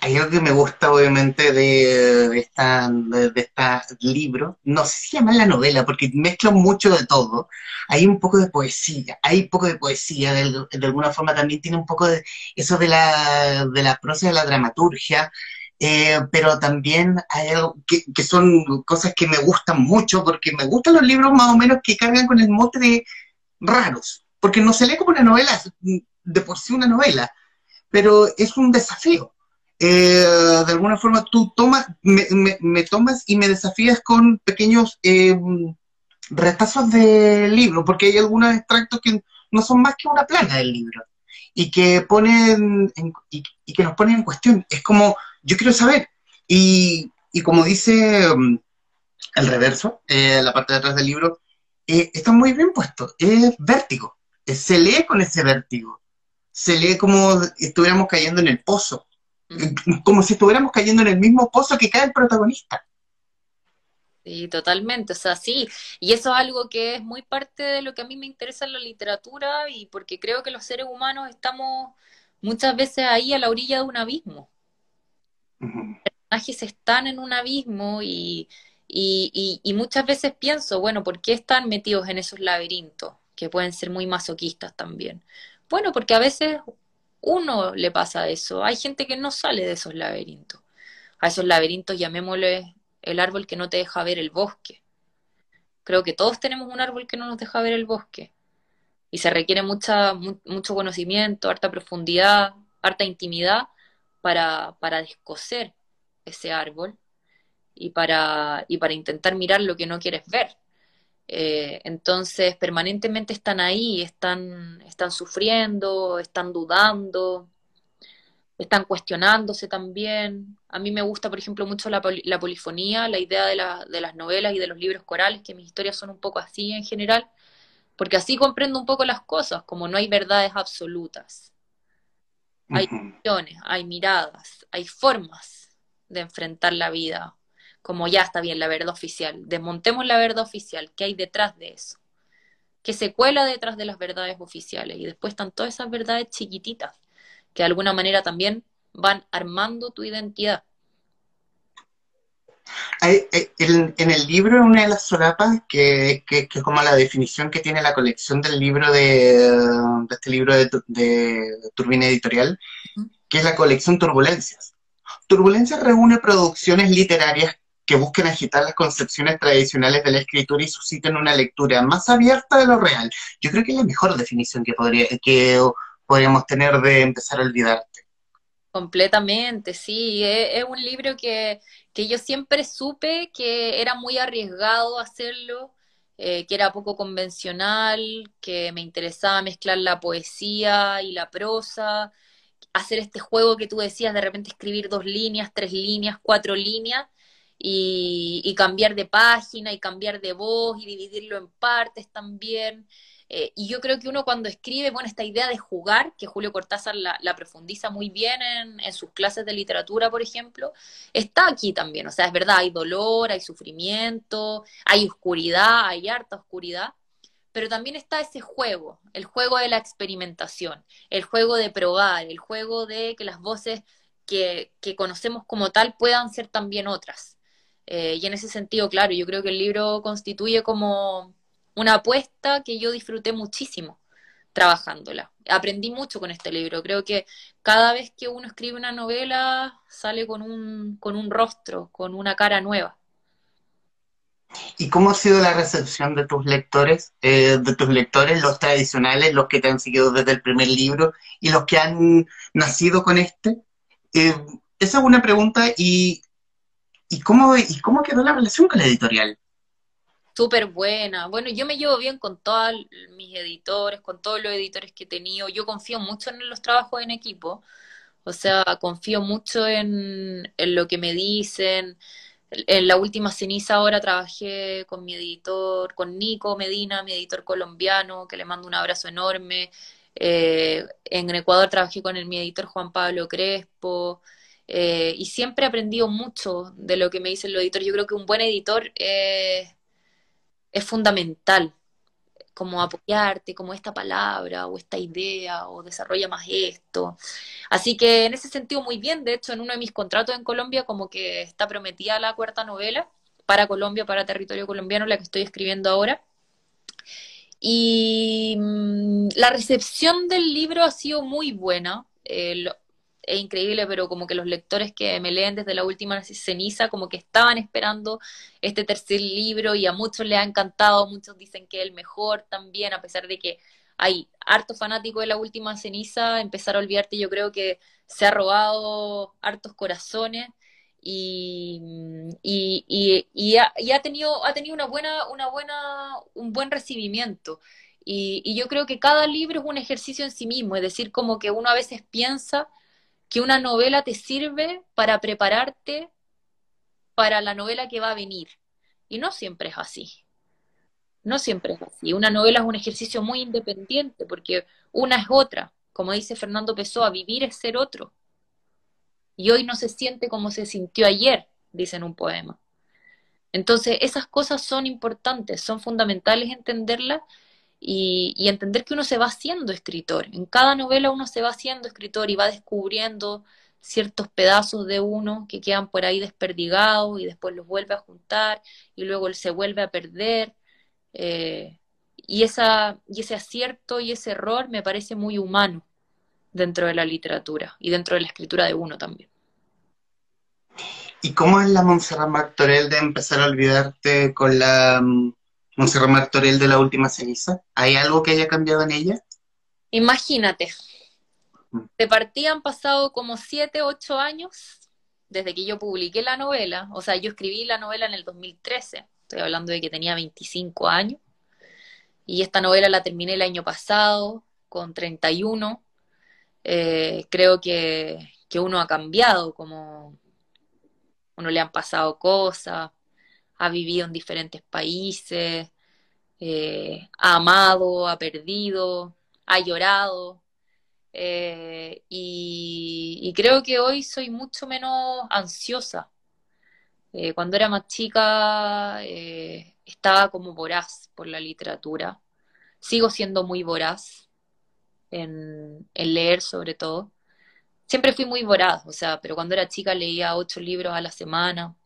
Hay algo que me gusta obviamente de, esta, de, esta libro, no sé si llama la novela, porque mezcla mucho de todo. Hay un poco de poesía, hay un poco de poesía, de, de alguna forma también tiene un poco de eso de la, de la prosa de la dramaturgia, eh, pero también hay algo que, que, son cosas que me gustan mucho, porque me gustan los libros más o menos que cargan con el mote de raros, porque no se lee como una novela, de por sí una novela, pero es un desafío. Eh, de alguna forma tú tomas, me, me, tomas y me desafías con pequeños eh, retazos del libro, porque hay algunos extractos que no son más que una plana del libro y que ponen y, y, que nos ponen en cuestión. Es como yo quiero saber. Y, como dice um, el reverso, eh, la parte de atrás del libro, eh, está muy bien puesto. Es vértigo. Eh, se lee con ese vértigo. Se lee como si estuviéramos cayendo en el pozo. Como si estuviéramos cayendo en el mismo pozo que cae el protagonista. Sí, totalmente, o sea, sí, y eso es algo que es muy parte de lo que a mí me interesa en la literatura y porque creo que los seres humanos estamos muchas veces ahí a la orilla de un abismo. Los personajes están en un abismo y, y, muchas veces pienso, bueno, ¿por qué están metidos en esos laberintos? Que pueden ser muy masoquistas también. Bueno, porque a veces uno le pasa eso. Hay gente que no sale de esos laberintos. A esos laberintos llamémosle el árbol que no te deja ver el bosque. Creo que todos tenemos un árbol que no nos deja ver el bosque. Y se requiere mucha, mucho conocimiento, harta profundidad, harta intimidad para, para descoser ese árbol y para, y para intentar mirar lo que no quieres ver. Eh, entonces, permanentemente están ahí, están, están sufriendo, están dudando, están cuestionándose también. A mí me gusta, por ejemplo, mucho la, la polifonía, la idea de, la, de, las novelas y de los libros corales, que mis historias son un poco así en general, porque así comprendo un poco las cosas, como no hay verdades absolutas. Hay visiones, hay miradas, hay formas de enfrentar la vida como ya está bien la verdad oficial, desmontemos la verdad oficial, ¿qué hay detrás de eso? ¿Qué se cuela detrás de las verdades oficiales? Y después están todas esas verdades chiquititas, que de alguna manera también van armando tu identidad. en, el libro, una de las solapas, que, es como la definición que tiene la colección del libro de, este libro de, de Turbina Editorial, que es la colección Turbulencias. Turbulencias reúne producciones literarias que busquen agitar las concepciones tradicionales de la escritura y susciten una lectura más abierta de lo real. Yo creo que es la mejor definición que, podría, que podríamos tener de empezar a olvidarte. Completamente, sí. Es, un libro que, yo siempre supe que era muy arriesgado hacerlo, eh, que era poco convencional, que me interesaba mezclar la poesía y la prosa, hacer este juego que tú decías, de repente escribir dos líneas, tres líneas, cuatro líneas, y, cambiar de página y cambiar de voz y dividirlo en partes también. Eh, y yo creo que uno cuando escribe, bueno, esta idea de jugar, que Julio Cortázar la, profundiza muy bien en, en, sus clases de literatura, por ejemplo, está aquí también. O sea, es verdad, hay dolor, hay sufrimiento, hay oscuridad, hay harta oscuridad, pero también está ese juego, el juego de la experimentación, el juego de probar, el juego de que las voces que conocemos como tal puedan ser también otras. Eh, y en ese sentido, claro, yo creo que el libro constituye como una apuesta que yo disfruté muchísimo trabajándola. Aprendí mucho con este libro. Creo que cada vez que uno escribe una novela sale con un, con un rostro, con una cara nueva. ¿Y cómo ha sido la recepción de tus lectores, eh, de tus lectores, los tradicionales, los que te han seguido desde el primer libro y los que han nacido con este? Eh, esa es una pregunta y ¿Y cómo, ¿Y cómo quedó la relación con la editorial? Súper buena. Bueno, yo me llevo bien con todos mis editores, con todos los editores que he tenido. Yo confío mucho en los trabajos en equipo. O sea, confío mucho en, en lo que me dicen. En la última ceniza ahora trabajé con mi editor, con Nico Medina, mi editor colombiano, que le mando un abrazo enorme. Eh, en Ecuador trabajé con el, mi editor Juan Pablo Crespo. Eh, y siempre he aprendido mucho de lo que me dice el editor. Yo creo que un buen editor es fundamental, como apoyarte, como esta palabra o esta idea o desarrolla más esto. Así que en ese sentido muy bien, de hecho en uno de mis contratos en Colombia como que está prometida la cuarta novela para Colombia, para territorio colombiano, la que estoy escribiendo ahora. Y mm, la recepción del libro ha sido muy buena. Es increíble, pero como que los lectores que me leen desde la última ceniza, como que estaban esperando este tercer libro y a muchos les ha encantado, muchos dicen que es el mejor también, a pesar de que hay harto fanático de la última ceniza, empezar a olvidarte yo creo que se ha robado hartos corazones y, y, y, ha, tenido, ha tenido una buena, una buena, un buen recibimiento. Y yo creo que cada libro es un ejercicio en sí mismo, es decir, como que uno a veces piensa que una novela te sirve para prepararte para la novela que va a venir. Y no siempre es así. No siempre es así. Una novela es un ejercicio muy independiente porque una es otra. Como dice Fernando Pessoa, vivir es ser otro. Y hoy no se siente como se sintió ayer, dice en un poema. Entonces, esas cosas son importantes, son fundamentales entenderlas y, entender que uno se va haciendo escritor. En cada novela uno se va haciendo escritor y va descubriendo ciertos pedazos de uno que quedan por ahí desperdigados y después los vuelve a juntar y luego él se vuelve a perder. Eh, y, esa, y ese acierto y ese error me parece muy humano dentro de la literatura y dentro de la escritura de uno también. ¿Y cómo es la Montserrat Martorell de empezar a olvidarte con la Monserrat Martorell de la última ceniza? ¿Hay algo que haya cambiado en ella? Imagínate. Mm. De partida han pasado como siete, ocho años desde que yo publiqué la novela. O sea, yo escribí la novela en el 2013. Estoy hablando de que tenía 25 años. Y esta novela la terminé el año pasado, con 31. Eh, creo que, que uno ha cambiado, como uno le han pasado cosas, ha vivido en diferentes países, eh, ha amado, ha perdido, ha llorado. Eh, y, creo que hoy soy mucho menos ansiosa. Eh, cuando era más chica estaba como voraz por la literatura. Sigo siendo muy voraz en, en leer sobre todo. Siempre fui muy voraz, o sea, pero cuando era chica leía ocho libros a la semana.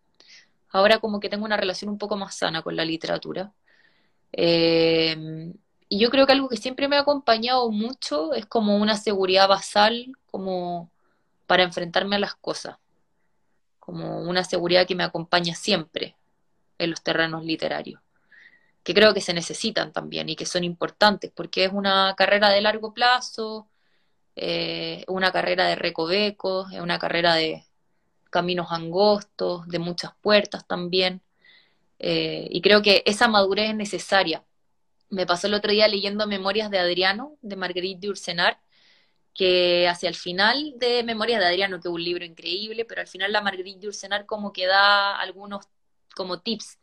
Ahora como que tengo una relación un poco más sana con la literatura. Eh, y yo creo que algo que siempre me ha acompañado mucho es como una seguridad basal, como para enfrentarme a las cosas, como una seguridad que me acompaña siempre en los terrenos literarios, que creo que se necesitan también y que son importantes, porque es una carrera de largo plazo, eh, una carrera de recovecos, es una carrera de caminos angostos, de muchas puertas también, eh, y creo que esa madurez es necesaria. Me pasó el otro día leyendo Memorias de Adriano, de Marguerite Ursenar, que hacia el final de Memorias de Adriano, que es un libro increíble, pero al final la Marguerite Ursenar como que da algunos como tips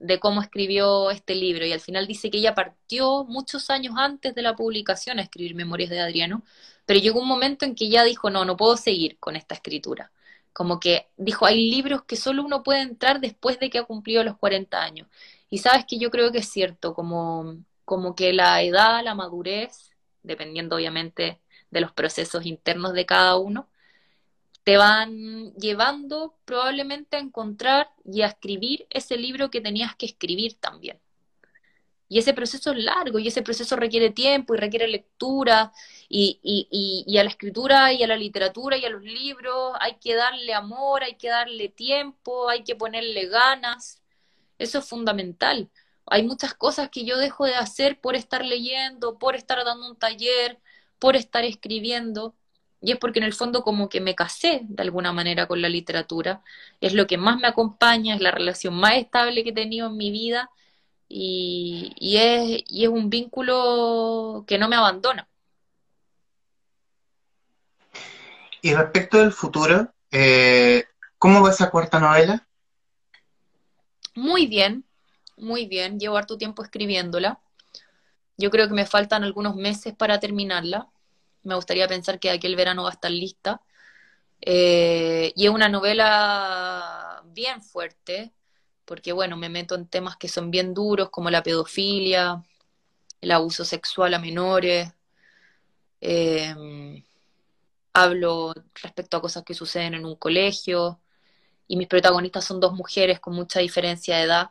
de cómo escribió este libro. Y al final dice que ella partió muchos años antes de la publicación a escribir Memorias de Adriano, pero llegó un momento en que ella dijo, no, no puedo seguir con esta escritura. Como que dijo, hay libros que solo uno puede entrar después de que ha cumplido los 40 años. Y sabes que yo creo que es cierto, como, como que la edad, la madurez, dependiendo obviamente de los procesos internos de cada uno, te van llevando probablemente a encontrar y a escribir ese libro que tenías que escribir también. Y ese proceso es largo y ese proceso requiere tiempo y requiere lectura y, a la escritura y a la literatura y a los libros hay que darle amor, hay que darle tiempo, hay que ponerle ganas. Eso es fundamental. Hay muchas cosas que yo dejo de hacer por estar leyendo, por estar dando un taller, por estar escribiendo. Y es porque en el fondo como que me casé de alguna manera con la literatura. Es lo que más me acompaña, es la relación más estable que he tenido en mi vida y, es, y es un vínculo que no me abandona. Y respecto del futuro, eh, ¿cómo va esa cuarta novela? Muy bien, muy bien. Llevo harto tiempo escribiéndola. Yo creo que me faltan algunos meses para terminarla. Me gustaría pensar que aquel verano va a estar lista. Eh, y es una novela bien fuerte, porque bueno, me meto en temas que son bien duros, como la pedofilia, el abuso sexual a menores. Eh, hablo respecto a cosas que suceden en un colegio y mis protagonistas son dos mujeres con mucha diferencia de edad.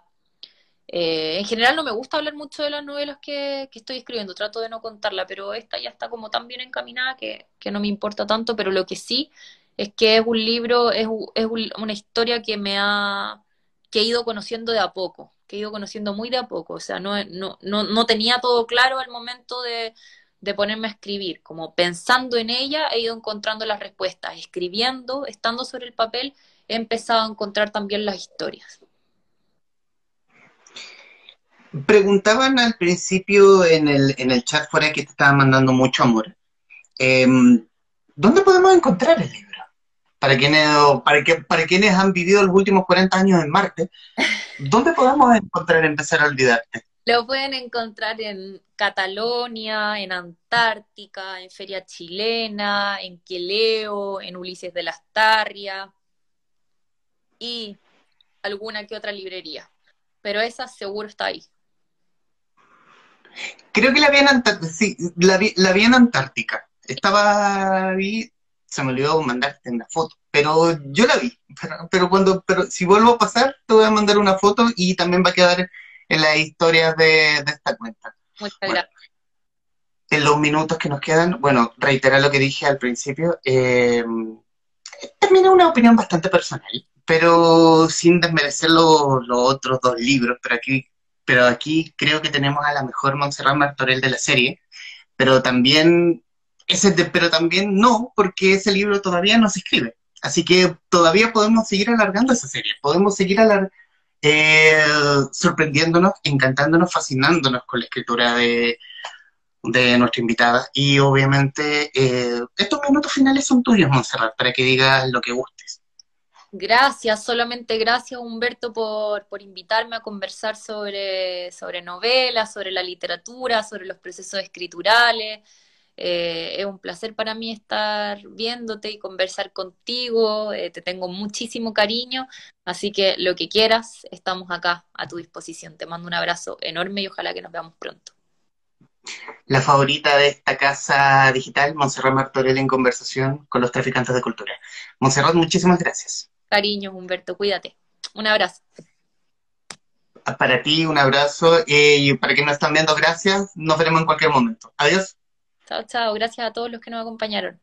Eh, en general no me gusta hablar mucho de las novelas que, estoy escribiendo, trato de no contarla, pero esta ya está como tan bien encaminada que, no me importa tanto, pero lo que sí es que es un libro, es, es una historia que me ha, que he ido conociendo de a poco, que he ido conociendo muy de a poco, o sea, no, no, no, no tenía todo claro al momento de, de ponerme a escribir, como pensando en ella he ido encontrando las respuestas, escribiendo, estando sobre el papel, he empezado a encontrar también las historias. Preguntaban al principio en el, en el chat fuera que te estaban mandando mucho amor. Em, ¿Dónde podemos encontrar el libro? Para quienes, para, que, para quienes han vivido los últimos 40 años en Marte, ¿dónde podemos encontrar Empezar a Olvidarte? Lo pueden encontrar en Catalonia, en Antártica, en Feria Chilena, en Queleo, en Ulises de las Tarrias y alguna que otra librería. Pero esa seguro está ahí. Creo que la vi en Antártica, sí, la vi, en Antártica. Estaba ahí, se me olvidó mandarte una foto, pero yo la vi. Pero, cuando, pero si vuelvo a pasar, te voy a mandar una foto y también va a quedar en las historias de, esta cuenta. Muchas gracias. En los minutos que nos quedan, bueno, reiterar lo que dije al principio, eh, también es una opinión bastante personal pero sin desmerecer los, otros dos libros, pero aquí, pero aquí creo que tenemos a la mejor Montserrat Martorell de la serie, pero también, ese pero también no, porque ese libro todavía no se escribe. Así que todavía podemos seguir alargando esa serie, podemos seguir eh, sorprendiéndonos, encantándonos, fascinándonos con la escritura de, de nuestra invitada. Y obviamente, eh, estos minutos finales son tuyos, Montserrat, para que digas lo que gustes. Gracias, solamente gracias Humberto por, por invitarme a conversar sobre, sobre novelas, sobre la literatura, sobre los procesos escriturales. Eh, es un placer para mí estar viéndote y conversar contigo. Eh, te tengo muchísimo cariño, así que lo que quieras, estamos acá a tu disposición. Te mando un abrazo enorme y ojalá que nos veamos pronto. La favorita de esta casa digital, Monserrat Martorell en conversación con los traficantes de cultura. Monserrat, muchísimas gracias. Cariño, Humberto, cuídate. Un abrazo. Para ti, un abrazo. Eh, y para quienes nos están viendo, gracias. Nos veremos en cualquier momento. Adiós. Chao, chao. Gracias a todos los que nos acompañaron.